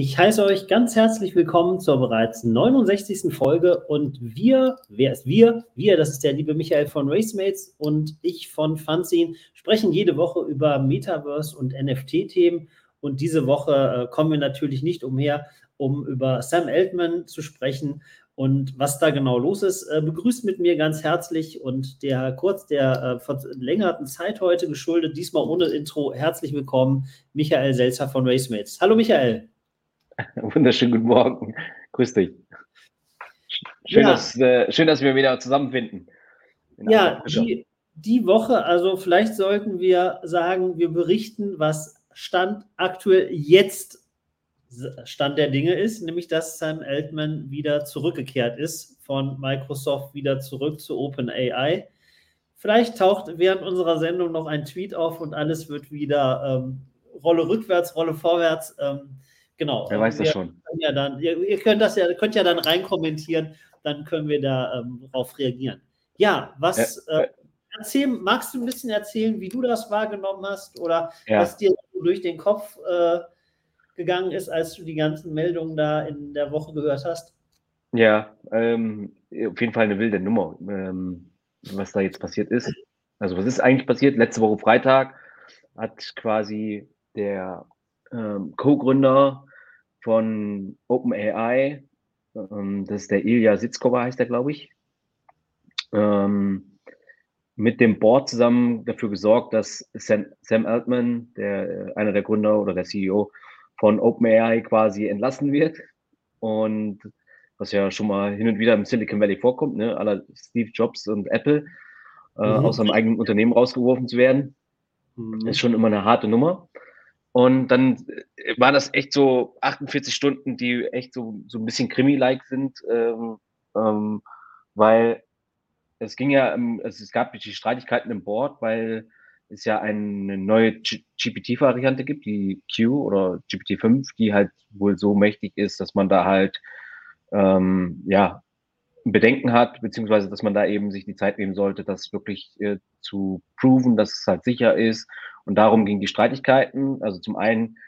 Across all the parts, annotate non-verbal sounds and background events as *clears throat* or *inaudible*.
Ich heiße euch ganz herzlich willkommen zur bereits 69. Folge und wir, wer ist wir? Wir, das ist der liebe Michael von Racemates und ich von Fanzine, sprechen jede Woche über Metaverse und NFT-Themen und diese Woche äh, kommen wir natürlich nicht umher, um über Sam Altman zu sprechen und was da genau los ist. Äh, begrüßt mit mir ganz herzlich und der kurz der äh, verlängerten Zeit heute geschuldet, diesmal ohne Intro, herzlich willkommen, Michael Selzer von Racemates. Hallo Michael. *laughs* Wunderschönen guten Morgen. Grüß dich. Schön, ja. dass, äh, schön dass wir wieder zusammenfinden. Ja, die, die Woche, also vielleicht sollten wir sagen, wir berichten, was Stand aktuell jetzt Stand der Dinge ist, nämlich dass Sam Altman wieder zurückgekehrt ist von Microsoft wieder zurück zu OpenAI. Vielleicht taucht während unserer Sendung noch ein Tweet auf und alles wird wieder ähm, Rolle rückwärts, Rolle vorwärts. Ähm, Genau. Wer weiß das schon. Ja dann, ihr, ihr, könnt das ja, könnt ja dann reinkommentieren, dann können wir da ähm, darauf reagieren. Ja, was äh, äh, erzähl, magst du ein bisschen erzählen, wie du das wahrgenommen hast oder ja. was dir durch den Kopf äh, gegangen ist, als du die ganzen Meldungen da in der Woche gehört hast? Ja, ähm, auf jeden Fall eine wilde Nummer, ähm, was da jetzt passiert ist. Also was ist eigentlich passiert? Letzte Woche Freitag hat quasi der ähm, Co-Gründer von OpenAI. Ähm, das ist der Ilya Sitzkova, heißt er, glaube ich. Ähm, mit dem Board zusammen dafür gesorgt, dass Sam, Sam Altman, der, einer der Gründer oder der CEO von OpenAI quasi entlassen wird. Und was ja schon mal hin und wieder im Silicon Valley vorkommt, ne, aller Steve Jobs und Apple, äh, mhm. aus seinem eigenen Unternehmen rausgeworfen zu werden, mhm. ist schon immer eine harte Nummer. Und dann äh, waren das echt so 48 Stunden, die echt so, so ein bisschen Krimi-like sind, ähm, ähm, weil es ging ja, also es gab die Streitigkeiten im Board, weil es ja eine neue GPT-Variante gibt, die Q oder GPT-5, die halt wohl so mächtig ist, dass man da halt ähm, ja Bedenken hat, beziehungsweise dass man da eben sich die Zeit nehmen sollte, das wirklich äh, zu proven, dass es halt sicher ist und darum ging die Streitigkeiten. Also zum einen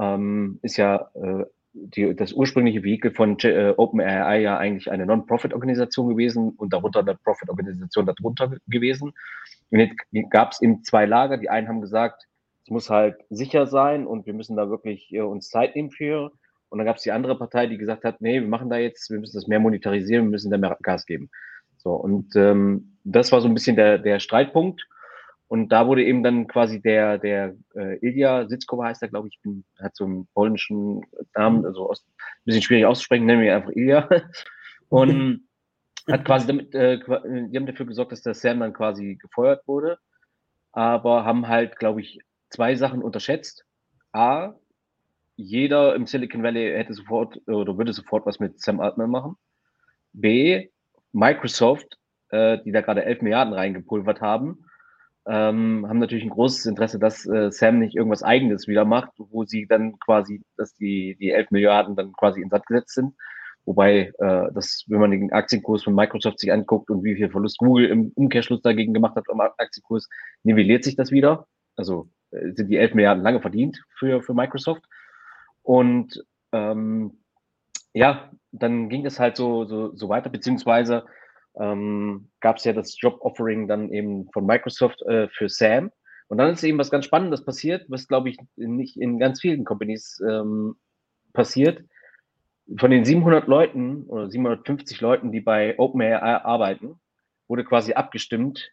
ähm, ist ja äh, die, das ursprüngliche Vehikel von äh, OpenAI ja eigentlich eine Non-Profit-Organisation gewesen und darunter eine Profit-Organisation darunter gewesen. Und jetzt gab es eben zwei Lager. Die einen haben gesagt, es muss halt sicher sein und wir müssen da wirklich äh, uns Zeit nehmen für. Und dann gab es die andere Partei, die gesagt hat, nee, wir machen da jetzt, wir müssen das mehr monetarisieren, wir müssen da mehr Gas geben. So, und ähm, das war so ein bisschen der, der Streitpunkt. Und da wurde eben dann quasi der, der äh, Ilja Sitzkova heißt er, glaube ich, bin, hat so einen polnischen Namen, also aus, ein bisschen schwierig auszusprechen, nennen wir ihn einfach Ilja. *laughs* Und hat quasi damit, äh, die haben dafür gesorgt, dass der Sam dann quasi gefeuert wurde, aber haben halt, glaube ich, zwei Sachen unterschätzt. A, jeder im Silicon Valley hätte sofort oder würde sofort was mit Sam Altman machen. B, Microsoft, äh, die da gerade 11 Milliarden reingepulvert haben, ähm, haben natürlich ein großes Interesse, dass äh, Sam nicht irgendwas Eigenes wieder macht, wo sie dann quasi, dass die, die 11 Milliarden dann quasi in Satz gesetzt sind. Wobei, äh, das, wenn man den Aktienkurs von Microsoft sich anguckt und wie viel Verlust Google im Umkehrschluss dagegen gemacht hat am Aktienkurs, nivelliert sich das wieder. Also äh, sind die 11 Milliarden lange verdient für, für Microsoft. Und ähm, ja, dann ging es halt so, so, so weiter, beziehungsweise ähm, gab es ja das Job-Offering dann eben von Microsoft äh, für Sam. Und dann ist eben was ganz Spannendes passiert, was glaube ich nicht in ganz vielen Companies ähm, passiert. Von den 700 Leuten oder 750 Leuten, die bei OpenAI arbeiten, wurde quasi abgestimmt,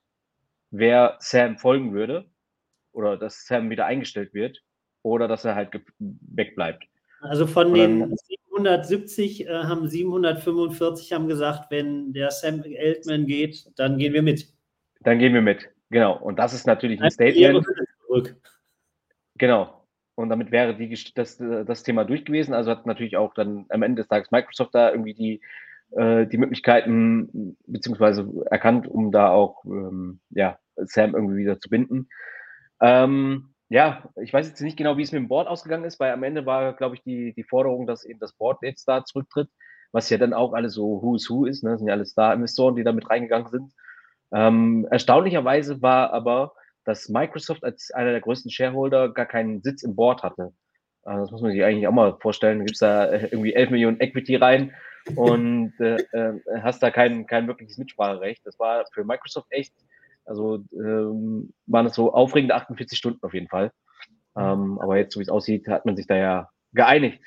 wer Sam folgen würde oder dass Sam wieder eingestellt wird oder dass er halt wegbleibt. Also von den 770 äh, haben 745 haben gesagt, wenn der Sam Altman geht, dann gehen wir mit. Dann gehen wir mit, genau. Und das ist natürlich ein Statement. Genau. Und damit wäre die, das, das Thema durch gewesen. Also hat natürlich auch dann am Ende des Tages Microsoft da irgendwie die, äh, die Möglichkeiten beziehungsweise erkannt, um da auch ähm, ja, Sam irgendwie wieder zu binden. Ähm, ja, ich weiß jetzt nicht genau, wie es mit dem Board ausgegangen ist, weil am Ende war, glaube ich, die, die Forderung, dass eben das Board jetzt da zurücktritt, was ja dann auch alles so Who's Who ist, ne? Das sind ja alles Star-Investoren, die da mit reingegangen sind. Ähm, erstaunlicherweise war aber dass Microsoft als einer der größten Shareholder gar keinen Sitz im Board hatte. Also das muss man sich eigentlich auch mal vorstellen. Du gibst da äh, irgendwie 11 Millionen Equity rein und äh, äh, hast da kein, kein wirkliches Mitspracherecht. Das war für Microsoft echt, also ähm, waren es so aufregende 48 Stunden auf jeden Fall. Ähm, aber jetzt, so wie es aussieht, hat man sich da ja geeinigt.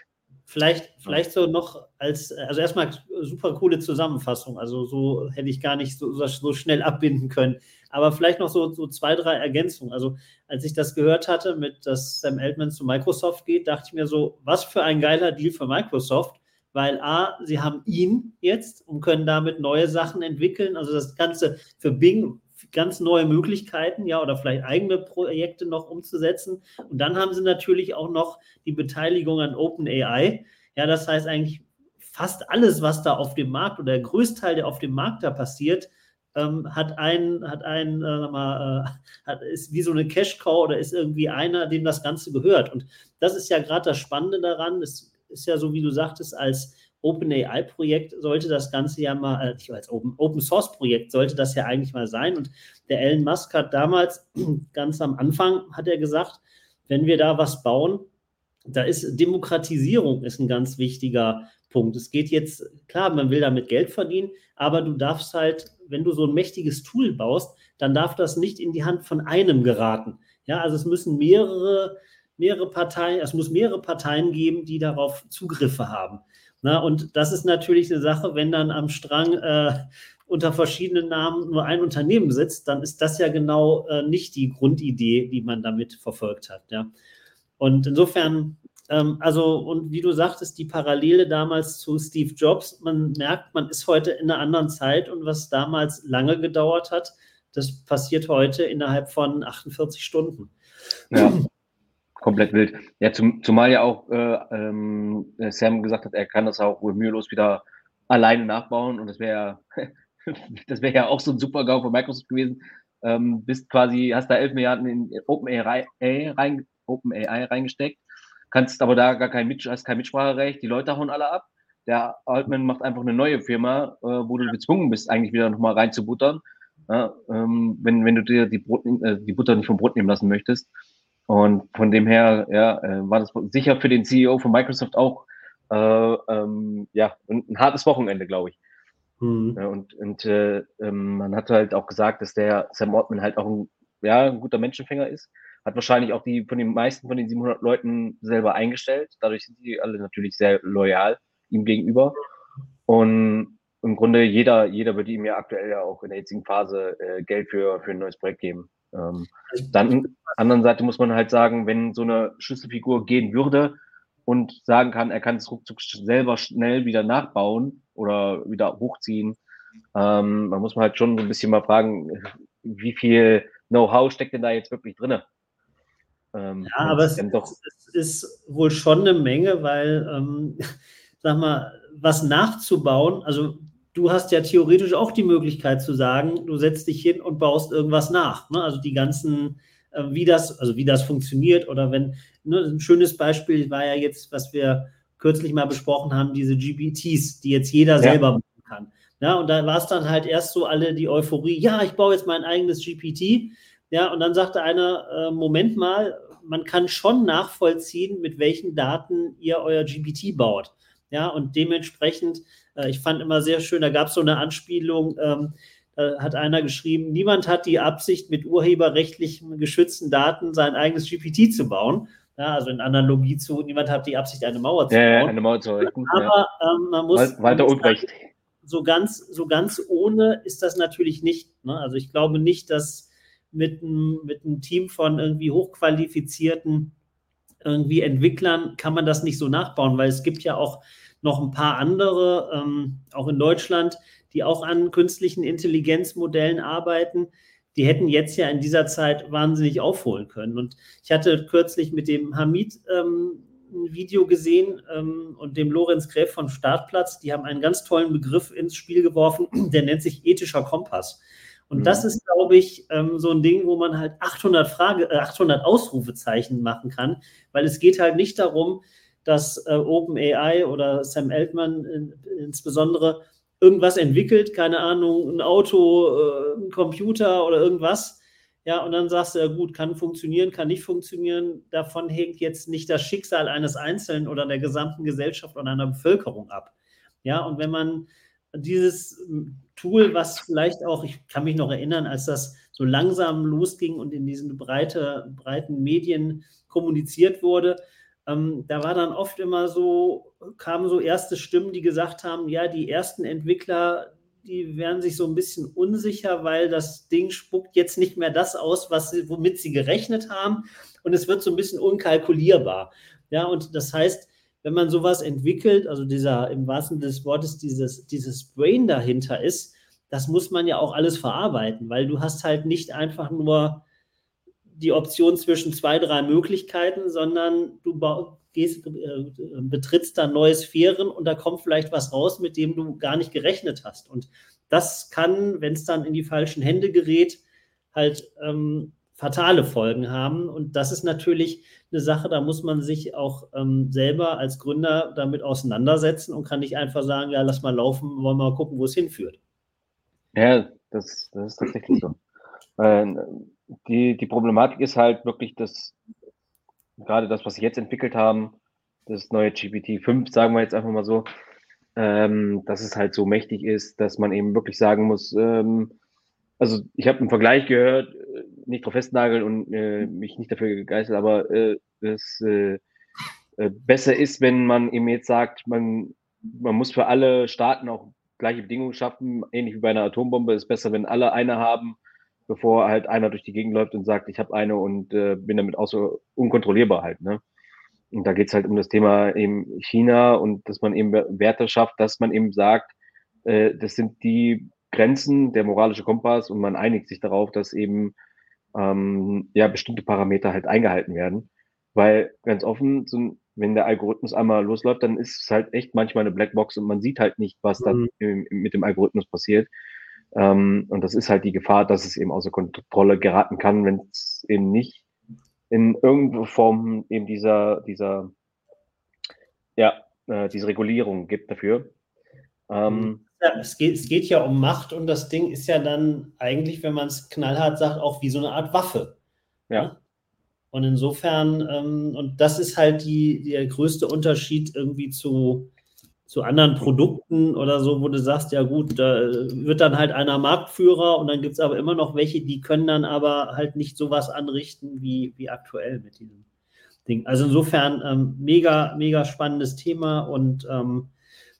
Vielleicht, vielleicht so noch als, also erstmal super coole Zusammenfassung. Also so hätte ich gar nicht so, so schnell abbinden können. Aber vielleicht noch so, so zwei, drei Ergänzungen. Also als ich das gehört hatte, mit dass Sam Altman zu Microsoft geht, dachte ich mir so, was für ein geiler Deal für Microsoft. Weil A, sie haben ihn jetzt und können damit neue Sachen entwickeln. Also das Ganze für Bing ganz neue Möglichkeiten, ja, oder vielleicht eigene Projekte noch umzusetzen. Und dann haben sie natürlich auch noch die Beteiligung an OpenAI. Ja, das heißt eigentlich fast alles, was da auf dem Markt oder der Größteil, der auf dem Markt da passiert, ähm, hat ein, hat ein, äh, mal, äh, ist wie so eine Cash-Cow oder ist irgendwie einer, dem das Ganze gehört. Und das ist ja gerade das Spannende daran. Es ist ja so, wie du sagtest, als OpenAI-Projekt sollte das Ganze ja mal, äh, als Open, Open Source-Projekt sollte das ja eigentlich mal sein. Und der Elon Musk hat damals, *clears throat* ganz am Anfang, hat er gesagt, wenn wir da was bauen, da ist Demokratisierung ist ein ganz wichtiger Punkt. Es geht jetzt, klar, man will damit Geld verdienen, aber du darfst halt, wenn du so ein mächtiges Tool baust, dann darf das nicht in die Hand von einem geraten. Ja, also es müssen mehrere, mehrere Parteien, es muss mehrere Parteien geben, die darauf Zugriffe haben. Na, und das ist natürlich eine Sache, wenn dann am Strang äh, unter verschiedenen Namen nur ein Unternehmen sitzt, dann ist das ja genau äh, nicht die Grundidee, die man damit verfolgt hat. Ja. Und insofern, ähm, also, und wie du sagtest, die Parallele damals zu Steve Jobs, man merkt, man ist heute in einer anderen Zeit und was damals lange gedauert hat, das passiert heute innerhalb von 48 Stunden. Ja *clears throat* komplett wild. Ja, zum, zumal ja auch äh, ähm, Sam gesagt hat, er kann das auch wohl mühelos wieder alleine nachbauen und das wäre *laughs* das wäre ja auch so ein super GAU von Microsoft gewesen. Ähm, bist quasi, hast da 11 Milliarden in OpenAI rein, Open reingesteckt, kannst aber da gar kein, hast kein Mitspracherecht, die Leute hauen alle ab. Der Altman macht einfach eine neue Firma, äh, wo du gezwungen bist, eigentlich wieder nochmal reinzubuttern, ja, ähm, wenn, wenn du dir die, Brot, äh, die Butter nicht vom Brot nehmen lassen möchtest. Und von dem her, ja, äh, war das sicher für den CEO von Microsoft auch äh, ähm, ja, ein, hartes Wochenende, glaube ich. Mhm. Und und äh, ähm, man hat halt auch gesagt, dass der Sam Altman halt auch ein, ja, ein guter Menschenfänger ist. Hat wahrscheinlich auch die von den meisten von den 700 Leuten selber eingestellt. Dadurch sind die alle natürlich sehr loyal ihm gegenüber. Und im Grunde jeder, jeder würde ihm ja aktuell ja auch in der jetzigen Phase äh, Geld für, für ein neues Projekt geben. Ähm, dann anderen Seite muss man halt sagen, wenn so eine Schlüsselfigur gehen würde und sagen kann, er kann es ruckzuck selber schnell wieder nachbauen oder wieder hochziehen, ähm, man muss man halt schon so ein bisschen mal fragen, wie viel Know-how steckt denn da jetzt wirklich drin? Ähm, ja, aber es, es, ist wohl schon eine Menge, weil, ähm, *laughs* sag mal, was nachzubauen, also du hast ja theoretisch auch die Möglichkeit zu sagen, du setzt dich hin und baust irgendwas nach. Ne? Also die ganzen, äh, wie das, also wie das funktioniert oder wenn, ne, ein schönes Beispiel war ja jetzt, was wir kürzlich mal besprochen haben, diese GPTs, die jetzt jeder ja. selber bauen kann. Ja, und da war es dann halt erst so alle die Euphorie, ja, ich baue jetzt mein eigenes GPT. Ja, und dann sagte einer, äh, Moment mal, man kann schon nachvollziehen, mit welchen Daten ihr euer GPT baut. Ja, und dementsprechend äh, ich fand immer sehr schön, da gab es so eine Anspielung, ähm, da hat einer geschrieben, niemand hat die Absicht, mit urheberrechtlich geschützten Daten sein eigenes GPT zu bauen. Ja, also in Analogie zu, niemand hat die Absicht, eine Mauer zu bauen. Ja, eine Mauer zu errichten. Aber ähm, man muss. Walter Ulbricht. So ganz, so ganz ohne ist das natürlich nicht. Ne? Also ich glaube nicht, dass mit einem, mit einem Team von irgendwie hochqualifizierten irgendwie Entwicklern kann man das nicht so nachbauen, weil es gibt ja auch noch ein paar andere, ähm, auch in Deutschland, die auch an künstlichen Intelligenzmodellen arbeiten. Die hätten jetzt ja in dieser Zeit wahnsinnig aufholen können. Und ich hatte kürzlich mit dem Hamid ähm, ein Video gesehen ähm, und dem Lorenz Gräf von Startplatz. Die haben einen ganz tollen Begriff ins Spiel geworfen, *clears throat* der nennt sich ethischer Kompass. Und mhm. das ist, glaube ich, ähm, so ein Ding, wo man halt 800, Frage, äh, 800 Ausrufezeichen machen kann, weil es geht halt nicht darum, dass äh, OpenAI oder Sam Altman in, insbesondere irgendwas entwickelt, keine Ahnung, ein Auto, äh, ein Computer oder irgendwas, Ja, und dann sagst du, ja gut, kann funktionieren, kann nicht funktionieren. Davon hängt jetzt nicht das Schicksal eines Einzelnen oder der gesamten Gesellschaft oder einer Bevölkerung ab. Ja, und wenn man dieses Tool, was vielleicht auch, ich kann mich noch erinnern, als das so langsam losging und in diesen breite, breiten Medien kommuniziert wurde, ähm, da war dann oft immer so, kamen so erste Stimmen, die gesagt haben, ja, die ersten Entwickler, die werden sich so ein bisschen unsicher, weil das Ding spuckt jetzt nicht mehr das aus, was sie, womit sie gerechnet haben. Und es wird so ein bisschen unkalkulierbar. Ja, und das heißt, wenn man sowas entwickelt, also dieser im wahrsten Sinne des Wortes, dieses, dieses Brain dahinter ist, das muss man ja auch alles verarbeiten, weil du hast halt nicht einfach nur die Option zwischen zwei, drei Möglichkeiten, sondern du gehst, äh, betrittst da neue Sphären und da kommt vielleicht was raus, mit dem du gar nicht gerechnet hast. Und das kann, wenn es dann in die falschen Hände gerät, halt ähm, fatale Folgen haben. Und das ist natürlich eine Sache, da muss man sich auch ähm, selber als Gründer damit auseinandersetzen und kann nicht einfach sagen, ja, lass mal laufen, wollen wir mal gucken, wo es hinführt. Ja, das, das ist tatsächlich so. Die, die Problematik ist halt wirklich, dass gerade das, was sie jetzt entwickelt haben, das neue GPT-5, sagen wir jetzt einfach mal so, ähm, dass es halt so mächtig ist, dass man eben wirklich sagen muss, ähm, also ich habe einen Vergleich gehört, äh, nicht drauf festnageln und äh, mich nicht dafür gegeißelt, aber äh, es äh, äh, besser ist, wenn man eben jetzt sagt, man, man muss für alle Staaten auch gleiche Bedingungen schaffen, ähnlich wie bei einer Atombombe, ist besser, wenn alle eine haben bevor halt einer durch die Gegend läuft und sagt, ich habe eine und äh, bin damit auch so unkontrollierbar halt. Ne? Und da geht es halt um das Thema eben China und dass man eben Werte schafft, dass man eben sagt, äh, das sind die Grenzen, der moralische Kompass und man einigt sich darauf, dass eben ähm, ja bestimmte Parameter halt eingehalten werden. Weil ganz offen, so, wenn der Algorithmus einmal losläuft, dann ist es halt echt manchmal eine Blackbox und man sieht halt nicht, was mhm. da mit dem Algorithmus passiert. Ähm, und das ist halt die Gefahr, dass es eben außer Kontrolle geraten kann, wenn es eben nicht in irgendeiner Form eben dieser, dieser, ja, äh, diese Regulierung gibt dafür. Ähm, ja, es, geht, es geht ja um Macht und das Ding ist ja dann eigentlich, wenn man es knallhart sagt, auch wie so eine Art Waffe. Ja. Ne? Und insofern, ähm, und das ist halt die, der größte Unterschied irgendwie zu, zu anderen Produkten oder so, wo du sagst, ja gut, da wird dann halt einer Marktführer und dann gibt es aber immer noch welche, die können dann aber halt nicht sowas anrichten wie, wie aktuell mit diesem Ding. Also insofern ähm, mega, mega spannendes Thema und ähm,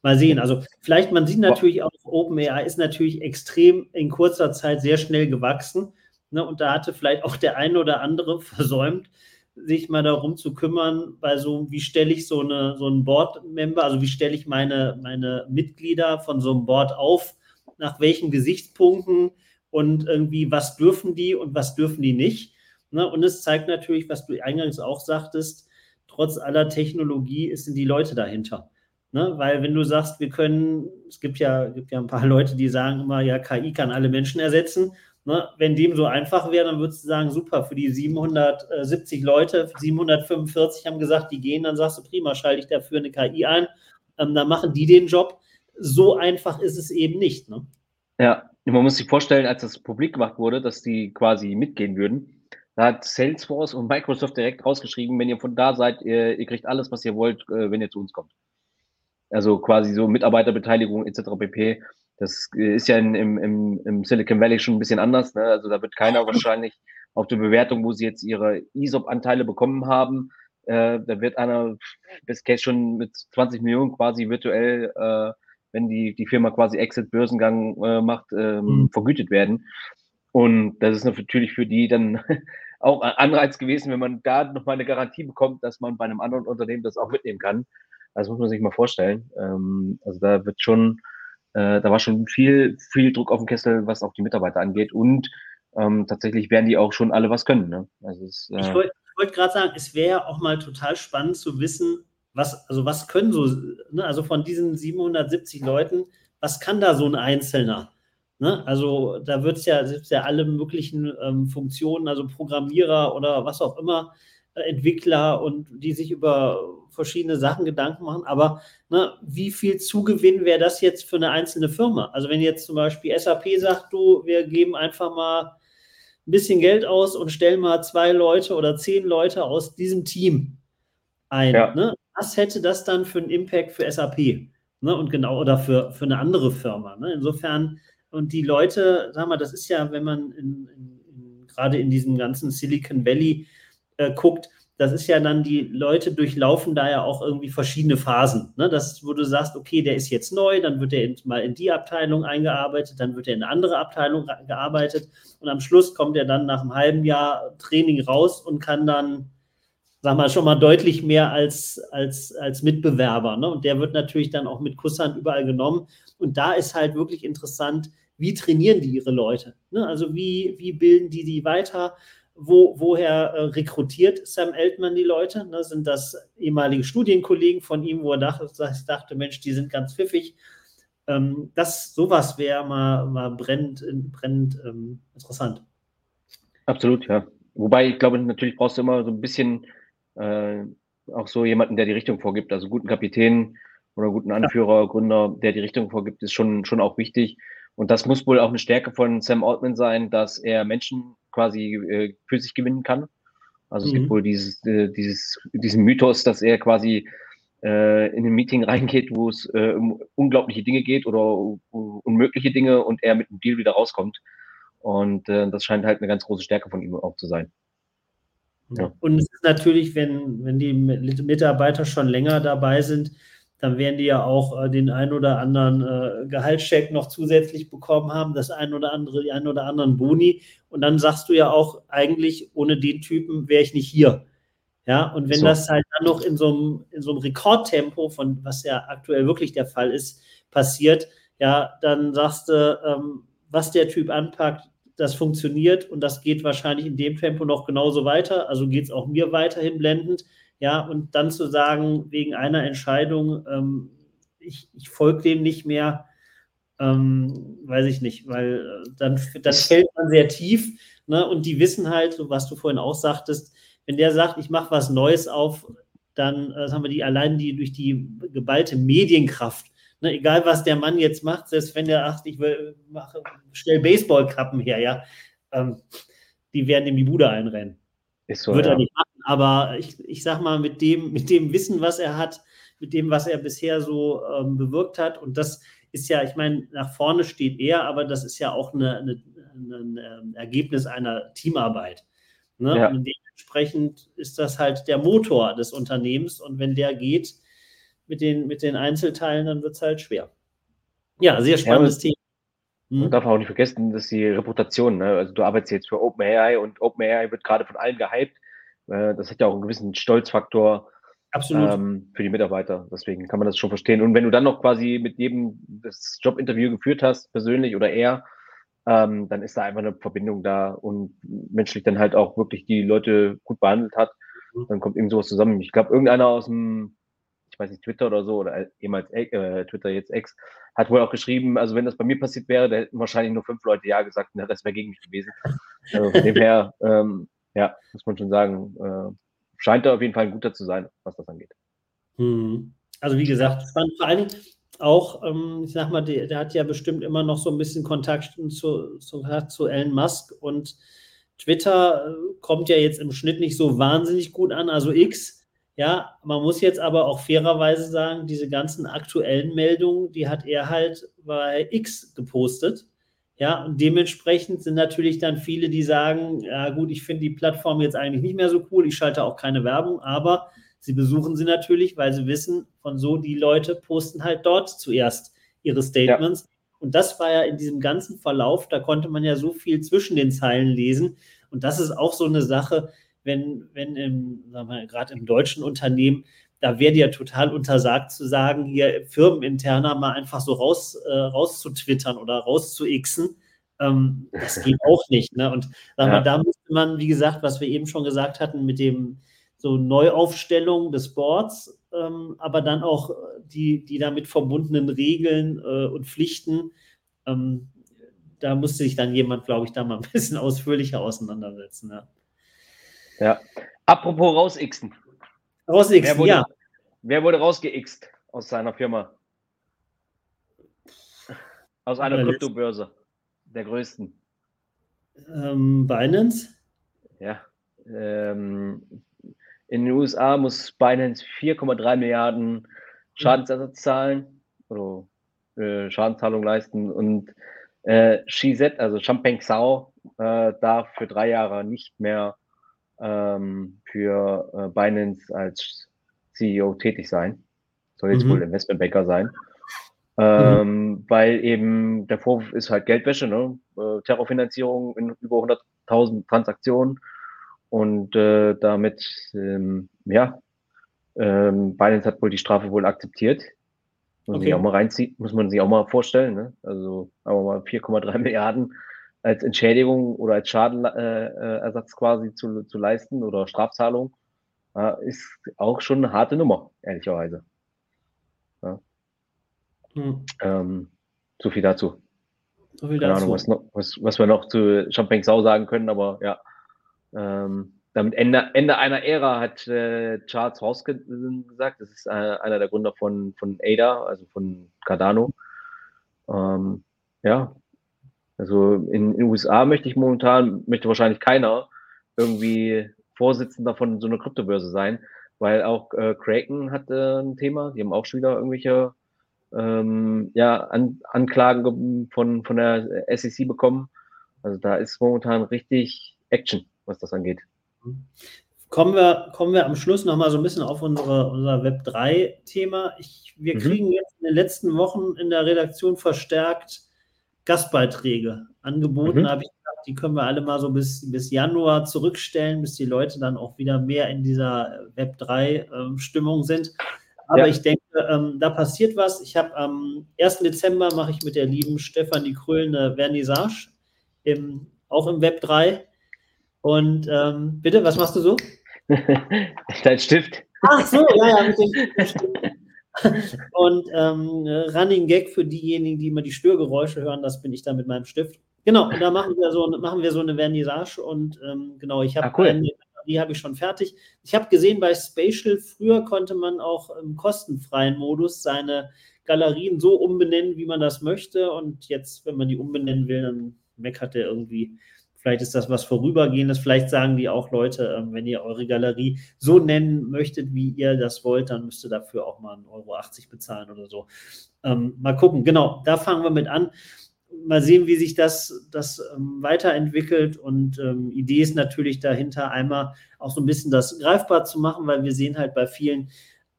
mal sehen. Also vielleicht, man sieht natürlich auch, OpenAI ist natürlich extrem in kurzer Zeit sehr schnell gewachsen. Ne, und da hatte vielleicht auch der eine oder andere *laughs* versäumt, sich mal darum zu kümmern, bei so, wie stelle ich so, eine, so einen Board-Member, also wie stelle ich meine, meine Mitglieder von so einem Board auf, nach welchen Gesichtspunkten und irgendwie, was dürfen die und was dürfen die nicht. Ne? Und es zeigt natürlich, was du eingangs auch sagtest, trotz aller Technologie sind die Leute dahinter. Ne? Weil wenn du sagst, wir können, es gibt ja, gibt ja ein paar Leute, die sagen immer, ja, KI kann alle Menschen ersetzen. Ne, wenn dem so einfach wäre, dann würdest du sagen, super, für die 770 Leute, 745 haben gesagt, die gehen, dann sagst du, prima, schalte ich dafür eine KI ein, ähm, dann machen die den Job. So einfach ist es eben nicht. Ne? Ja, man muss sich vorstellen, als das publik gemacht wurde, dass die quasi mitgehen würden, da hat Salesforce und Microsoft direkt rausgeschrieben, wenn ihr von da seid, ihr, ihr kriegt alles, was ihr wollt, äh, wenn ihr zu uns kommt. Also quasi so Mitarbeiterbeteiligung etc. pp. Das ist ja in, im, im, im Silicon Valley schon ein bisschen anders. Ne? Also da wird keiner *laughs* wahrscheinlich auf die Bewertung, wo sie jetzt ihre ESOP-Anteile bekommen haben, äh, da wird einer bis Case schon mit 20 Millionen quasi virtuell, äh, wenn die, die Firma quasi Exit-Börsengang äh, macht, ähm, mhm. vergütet werden. Und das ist natürlich für die dann *laughs* auch ein Anreiz gewesen, wenn man da nochmal eine Garantie bekommt, dass man bei einem anderen Unternehmen das auch mitnehmen kann. Das muss man sich mal vorstellen. Ähm, also da wird schon äh, da war schon viel, viel Druck auf dem Kessel, was auch die Mitarbeiter angeht. Und ähm, tatsächlich werden die auch schon alle was können. Ne? Also es, äh, ich wollte wollt gerade sagen, es wäre auch mal total spannend zu wissen, was, also was können so, ne, also von diesen 770 Leuten, was kann da so ein Einzelner? Ne? Also da wird es ja, ja alle möglichen ähm, Funktionen, also Programmierer oder was auch immer, Entwickler und die sich über verschiedene Sachen Gedanken machen, aber ne, wie viel Zugewinn wäre das jetzt für eine einzelne Firma? Also wenn jetzt zum Beispiel SAP sagt, du, wir geben einfach mal ein bisschen Geld aus und stell mal zwei Leute oder zehn Leute aus diesem Team ein. Ja. Ne? Was hätte das dann für einen Impact für SAP? Ne? Und genau, oder für, für eine andere Firma. Ne? Insofern, und die Leute, sag mal, das ist ja, wenn man in, in, in, gerade in diesem ganzen Silicon Valley äh, guckt, das ist ja dann, die Leute durchlaufen da ja auch irgendwie verschiedene Phasen. Ne? Das, wo du sagst, okay, der ist jetzt neu, dann wird er mal in die Abteilung eingearbeitet, dann wird er in eine andere Abteilung gearbeitet und am Schluss kommt er dann nach einem halben Jahr Training raus und kann dann, sag mal, schon mal deutlich mehr als, als, als Mitbewerber. Ne? Und der wird natürlich dann auch mit Kusshand überall genommen. Und da ist halt wirklich interessant, wie trainieren die ihre Leute? Ne? Also wie, wie bilden die die weiter? Wo, woher äh, rekrutiert Sam Altman die Leute? Ne, sind das ehemalige Studienkollegen von ihm, wo er dachte, dachte Mensch, die sind ganz pfiffig. Ähm, das, sowas wäre mal, mal brennend, brennend ähm, interessant. Absolut, ja. Wobei ich glaube, natürlich brauchst du immer so ein bisschen äh, auch so jemanden, der die Richtung vorgibt. Also guten Kapitän oder guten Anführer, ja. Gründer, der die Richtung vorgibt, ist schon, schon auch wichtig. Und das muss wohl auch eine Stärke von Sam Altman sein, dass er Menschen quasi äh, für sich gewinnen kann. Also mhm. es gibt mhm. wohl dieses, äh, dieses, diesen Mythos, dass er quasi äh, in ein Meeting *laughs* reingeht, wo es äh, um unglaubliche Dinge geht oder um unmögliche Dinge und er mit einem Deal wieder rauskommt. Und äh, das scheint halt eine ganz große Stärke von ihm auch zu sein. Ja. Und es ist natürlich, wenn, wenn die Mitarbeiter schon länger dabei sind, dann werden die ja auch äh, den ein oder anderen äh, Gehaltscheck noch zusätzlich bekommen haben, das ein oder andere, die ein oder anderen Boni. Und dann sagst du ja auch, eigentlich ohne den Typen wäre ich nicht hier. Ja, und wenn so. das halt dann noch in so einem, in so einem Rekordtempo, von was ja aktuell wirklich der Fall ist, passiert, ja, dann sagst du, ähm, was der Typ anpackt, das funktioniert und das geht wahrscheinlich in dem Tempo noch genauso weiter. Also geht es auch mir weiterhin blendend. Ja, und dann zu sagen, wegen einer Entscheidung, ähm, ich, ich folge dem nicht mehr, ähm, weiß ich nicht, weil äh, dann, dann fällt man sehr tief. Ne? Und die wissen halt, so was du vorhin auch sagtest, wenn der sagt, ich mache was Neues auf, dann äh, haben wir die allein die durch die geballte Medienkraft. Ne? Egal was der Mann jetzt macht, selbst wenn der sagt, ich will, mache, stell Baseballkappen her, ja, ähm, die werden ihm die Bude einrennen. So, Wird ja. er nicht machen, aber ich, ich sag mal, mit dem, mit dem Wissen, was er hat, mit dem, was er bisher so ähm, bewirkt hat, und das ist ja, ich meine, nach vorne steht er, aber das ist ja auch eine, eine, ein ähm, Ergebnis einer Teamarbeit. Ne? Ja. Und dementsprechend ist das halt der Motor des Unternehmens und wenn der geht mit den, mit den Einzelteilen, dann wird es halt schwer. Ja, sehr spannendes ja, Thema. Man hm. darf auch nicht vergessen, dass die Reputation, ne? also du arbeitest jetzt für OpenAI und OpenAI wird gerade von allen gehypt. Äh, das hat ja auch einen gewissen Stolzfaktor ähm, für die Mitarbeiter. Deswegen kann man das schon verstehen. Und wenn du dann noch quasi mit jedem das Jobinterview geführt hast, persönlich oder er, ähm, dann ist da einfach eine Verbindung da und menschlich dann halt auch wirklich die Leute gut behandelt hat. Mhm. Dann kommt irgend sowas zusammen. Ich glaube, irgendeiner aus dem ich weiß nicht, Twitter oder so, oder ehemals äh, Twitter jetzt Ex, hat wohl auch geschrieben, also wenn das bei mir passiert wäre, da hätten wahrscheinlich nur fünf Leute Ja gesagt, na, das wäre gegen mich gewesen. Also von dem her, *laughs* ähm, ja, muss man schon sagen, äh, scheint er auf jeden Fall ein guter zu sein, was das angeht. Hm. Also wie gesagt, spannend. Vor allem auch, ähm, ich sag mal, der, der, hat ja bestimmt immer noch so ein bisschen Kontakt zu, zu, zu Elon Musk und Twitter äh, kommt ja jetzt im Schnitt nicht so wahnsinnig gut an, also X ja, man muss jetzt aber auch fairerweise sagen, diese ganzen aktuellen Meldungen, die hat er halt bei X gepostet. Ja, und dementsprechend sind natürlich dann viele, die sagen, ja gut, ich finde die Plattform jetzt eigentlich nicht mehr so cool, ich schalte auch keine Werbung, aber sie besuchen sie natürlich, weil sie wissen, von so die Leute posten halt dort zuerst ihre Statements. Ja. Und das war ja in diesem ganzen Verlauf, da konnte man ja so viel zwischen den Zeilen lesen. Und das ist auch so eine Sache, wenn, wenn im, gerade im deutschen Unternehmen, da wäre dir total untersagt zu sagen, hier firmeninterner mal einfach so raus, äh, raus zu twittern oder raus zu xen. Ähm, das geht *laughs* auch nicht. Ne? Und sag mal, ja. da müsste man, wie gesagt, was wir eben schon gesagt hatten, mit dem so Neuaufstellung des Boards, ähm, aber dann auch die, die damit verbundenen Regeln äh, und Pflichten, ähm, da musste sich dann jemand, glaube ich, da mal ein bisschen *laughs* ausführlicher auseinandersetzen. Ja. Ja. Apropos rausixen. Rausixen, wer wurde, ja. Wer wurde rausgeixt aus seiner Firma? Aus einer Kryptobörse. Der größten. Ähm, Binance? Ja. Ähm, in den USA muss Binance 4,3 Milliarden Schadensersatz zahlen oder äh, Schadenzahlung leisten und äh, Shizet, also Champagne Sao, äh, darf für drei Jahre nicht mehr ähm, für äh, Binance als CEO tätig sein. Soll jetzt mhm. wohl Investmentbanker sein. Ähm, mhm. Weil eben der Vorwurf ist halt Geldwäsche, ne? Äh, Terrorfinanzierung in über 100.000 Transaktionen und äh, damit, ähm, ja, ähm, Binance hat wohl die Strafe wohl akzeptiert. Muss, okay. man auch mal reinziehen, muss man sich auch mal vorstellen. Ne? Also aber mal 4,3 *laughs* Milliarden als Entschädigung oder als Schadenersatz äh, quasi zu, zu leisten oder Strafzahlung, äh, ist auch schon eine harte Nummer, ehrlicherweise. Ja. Hm. Ähm, so viel dazu. So viel Keine dazu. Ahnung, was, noch, was, was wir noch zu Champagne Sau sagen können, aber ja. Ähm, damit Ende, Ende einer Ära hat äh, Charles Hoskin gesagt, das ist äh, einer der Gründer von, von ADA, also von Cardano. Ähm, ja, also in den USA möchte ich momentan, möchte wahrscheinlich keiner irgendwie Vorsitzender von so einer Kryptobörse sein, weil auch äh, Kraken hat äh, ein Thema, die haben auch schon wieder irgendwelche ähm, ja, An Anklagen von, von der SEC bekommen. Also da ist momentan richtig Action, was das angeht. Kommen wir, kommen wir am Schluss nochmal so ein bisschen auf unsere, unser Web3-Thema. Wir mhm. kriegen jetzt in den letzten Wochen in der Redaktion verstärkt Gastbeiträge angeboten. Mhm. Habe ich gedacht, die können wir alle mal so bis, bis Januar zurückstellen, bis die Leute dann auch wieder mehr in dieser Web3-Stimmung ähm, sind. Aber ja. ich denke, ähm, da passiert was. Ich habe am 1. Dezember mache ich mit der lieben Stefanie Kröll eine Vernissage, im, auch im Web 3. Und ähm, bitte, was machst du so? *laughs* Dein Stift. Ach so, ja, ja, mit dem Stift. *laughs* *laughs* Und ähm, Running Gag für diejenigen, die immer die Störgeräusche hören, das bin ich da mit meinem Stift. Genau, und da machen wir so, machen wir so eine Vernissage und ähm, genau, ich habe ah, cool. die habe ich schon fertig. Ich habe gesehen, bei Spatial früher konnte man auch im kostenfreien Modus seine Galerien so umbenennen, wie man das möchte. Und jetzt, wenn man die umbenennen will, dann meckert er irgendwie Vielleicht ist das was Vorübergehendes. Vielleicht sagen die auch Leute, ähm, wenn ihr eure Galerie so nennen möchtet, wie ihr das wollt, dann müsst ihr dafür auch mal 1,80 Euro bezahlen oder so. Ähm, mal gucken. Genau, da fangen wir mit an. Mal sehen, wie sich das, das ähm, weiterentwickelt. Und ähm, Idee ist natürlich dahinter einmal auch so ein bisschen das greifbar zu machen, weil wir sehen halt bei vielen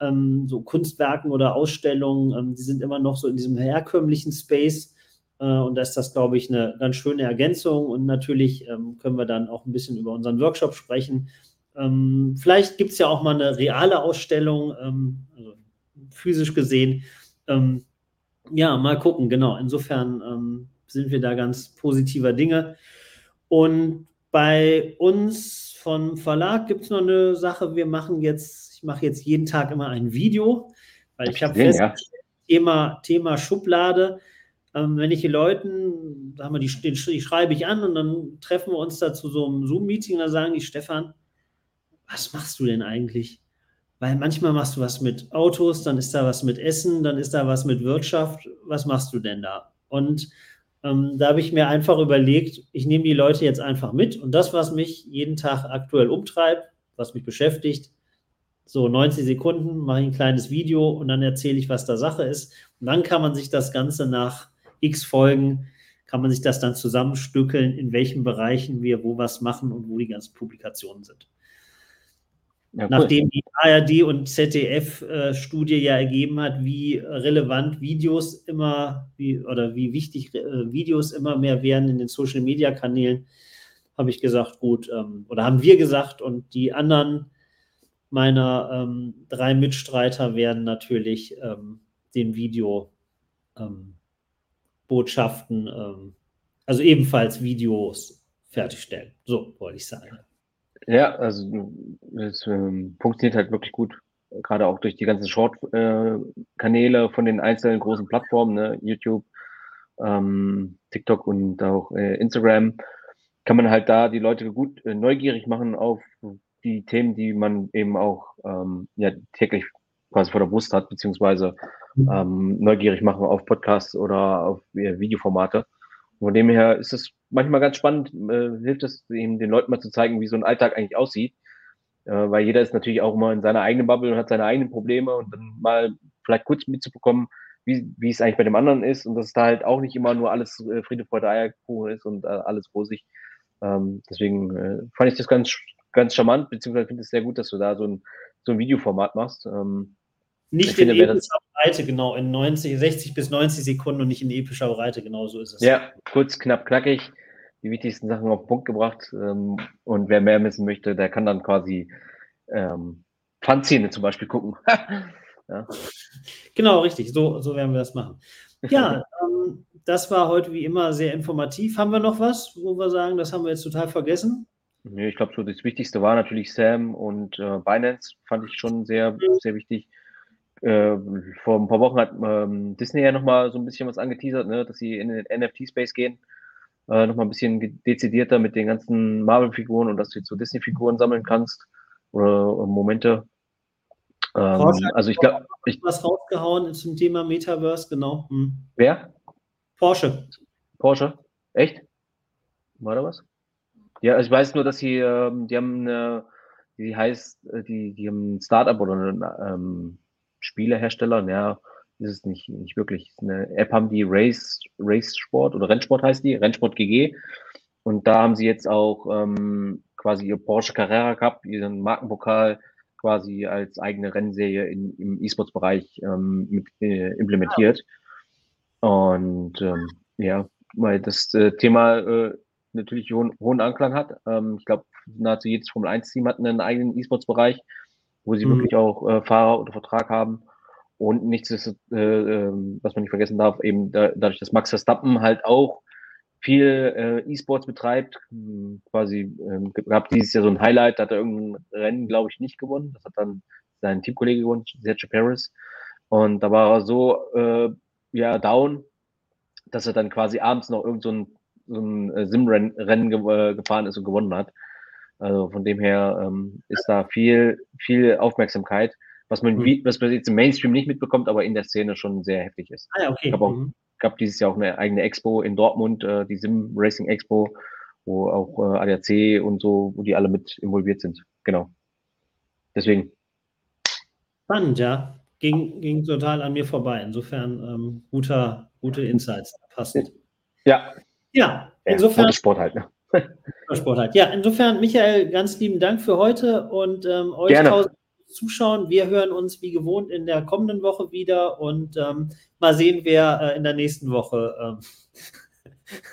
ähm, so Kunstwerken oder Ausstellungen, ähm, die sind immer noch so in diesem herkömmlichen Space und da ist das, glaube ich, eine ganz schöne Ergänzung. Und natürlich ähm, können wir dann auch ein bisschen über unseren Workshop sprechen. Ähm, vielleicht gibt es ja auch mal eine reale Ausstellung, ähm, also physisch gesehen. Ähm, ja, mal gucken, genau. Insofern ähm, sind wir da ganz positiver Dinge. Und bei uns vom Verlag gibt es noch eine Sache. Wir machen jetzt, ich mache jetzt jeden Tag immer ein Video, weil ich habe festgestellt, ja. Thema, Thema Schublade ähm, wenn ich die Leuten, sagen wir, die, den, die schreibe ich an und dann treffen wir uns da zu so einem Zoom-Meeting und dann sagen die, Stefan, was machst du denn eigentlich? Weil manchmal machst du was mit Autos, dann ist da was mit Essen, dann ist da was mit Wirtschaft. Was machst du denn da? Und ähm, da habe ich mir einfach überlegt, ich nehme die Leute jetzt einfach mit und das, was mich jeden Tag aktuell umtreibt, was mich beschäftigt, so 90 Sekunden mache ich ein kleines Video und dann erzähle ich, was da Sache ist. Und dann kann man sich das Ganze nach x Folgen kann man sich das dann zusammenstückeln, in welchen Bereichen wir wo was machen und wo die ganzen Publikationen sind. Ja, cool. Nachdem die ARD und ZDF-Studie äh, ja ergeben hat, wie relevant Videos immer wie, oder wie wichtig äh, Videos immer mehr werden in den Social-Media-Kanälen, habe ich gesagt, gut, ähm, oder haben wir gesagt und die anderen meiner ähm, drei Mitstreiter werden natürlich ähm, den Video ähm, Botschaften, ähm, also ebenfalls Videos fertigstellen. So wollte ich sagen. Ja, also es ähm, funktioniert halt wirklich gut, gerade auch durch die ganzen Short-Kanäle äh, von den einzelnen großen Plattformen, ne? YouTube, ähm, TikTok und auch äh, Instagram, kann man halt da die Leute gut äh, neugierig machen auf die Themen, die man eben auch ähm, ja, täglich quasi vor der Brust hat, beziehungsweise ähm, neugierig machen auf Podcasts oder auf äh, Videoformate. Von dem her ist es manchmal ganz spannend, äh, hilft es eben den Leuten mal zu zeigen, wie so ein Alltag eigentlich aussieht. Äh, weil jeder ist natürlich auch immer in seiner eigenen Bubble und hat seine eigenen Probleme und dann mal vielleicht kurz mitzubekommen, wie, wie es eigentlich bei dem anderen ist und dass da halt auch nicht immer nur alles äh, Friede, Freude, Eierkuchen ist und äh, alles rosig. Ähm, deswegen äh, fand ich das ganz, ganz charmant, beziehungsweise finde ich es sehr gut, dass du da so ein, so ein Videoformat machst. Ähm, nicht in finde, epischer Breite, genau, in 90, 60 bis 90 Sekunden und nicht in epischer Breite, genau so ist es. Ja, kurz, knapp, knackig, die wichtigsten Sachen auf den Punkt gebracht. Ähm, und wer mehr wissen möchte, der kann dann quasi ähm, Pfandzähne zum Beispiel gucken. *laughs* ja. Genau, richtig, so, so werden wir das machen. Ja, *laughs* ähm, das war heute wie immer sehr informativ. Haben wir noch was, wo wir sagen, das haben wir jetzt total vergessen? Nee, ich glaube, so das Wichtigste war natürlich Sam und äh, Binance, fand ich schon sehr, sehr wichtig. Äh, vor ein paar Wochen hat ähm, Disney ja nochmal so ein bisschen was angeteasert, ne, dass sie in den NFT-Space gehen. Äh, nochmal ein bisschen dezidierter mit den ganzen Marvel-Figuren und dass du jetzt so Disney-Figuren sammeln kannst oder äh, Momente. Ähm, also ich glaube, ich was rausgehauen zum Thema Metaverse, genau. Hm. Wer? Porsche. Porsche? Echt? War da was? Ja, also ich weiß nur, dass sie, ähm, die haben eine, die heißt, äh, die, die haben ein Startup oder eine ähm, Spielehersteller, ja, ist es nicht, nicht wirklich. Eine App haben die Race, Race Sport oder Rennsport heißt die, Rennsport GG. Und da haben sie jetzt auch ähm, quasi ihr Porsche Carrera Cup, ihren Markenpokal quasi als eigene Rennserie in, im E-Sports-Bereich ähm, äh, implementiert. Und ähm, ja, weil das äh, Thema äh, natürlich hohen, hohen Anklang hat. Ähm, ich glaube, nahezu jedes Formel 1-Team hat einen eigenen E-Sports-Bereich wo sie mhm. wirklich auch äh, Fahrer unter Vertrag haben. Und nichts ist, äh, äh, was man nicht vergessen darf, eben da, dadurch, dass Max Verstappen halt auch viel äh, E-Sports betreibt, hm, quasi ähm, gab dieses Jahr so ein Highlight, da hat er irgendein Rennen, glaube ich, nicht gewonnen. Das hat dann sein Teamkollege gewonnen, Sergio Paris. Und da war er so äh, ja down, dass er dann quasi abends noch irgend so ein, so ein äh, Sim-Rennen ge äh, gefahren ist und gewonnen hat. Also von dem her ähm, ist da viel, viel Aufmerksamkeit, was man, mhm. was man jetzt im Mainstream nicht mitbekommt, aber in der Szene schon sehr heftig ist. Ah, ja, okay. Ich habe mhm. gab dieses Jahr auch eine eigene Expo in Dortmund, äh, die Sim Racing Expo, wo auch äh, ADAC und so, wo die alle mit involviert sind. Genau. Deswegen. Spannend, ja. Ging, ging total an mir vorbei. Insofern ähm, guter, gute Insights. Passend. Ja. Ja, insofern. Ja, Sport halt, ne? Sport halt. Ja, insofern, Michael, ganz lieben Dank für heute und ähm, euch Gerne. tausend Zuschauen. Wir hören uns wie gewohnt in der kommenden Woche wieder und ähm, mal sehen, wer äh, in der nächsten Woche ähm,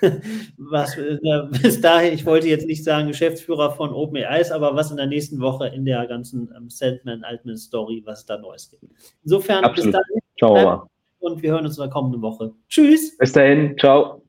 *laughs* was äh, bis dahin, ich wollte jetzt nicht sagen Geschäftsführer von OpenAI ist, aber was in der nächsten Woche in der ganzen ähm, Sandman-Altman-Story, was da Neues gibt. Insofern, Absolut. bis dahin. Ciao. Und wir hören uns in der kommenden Woche. Tschüss. Bis dahin. Ciao.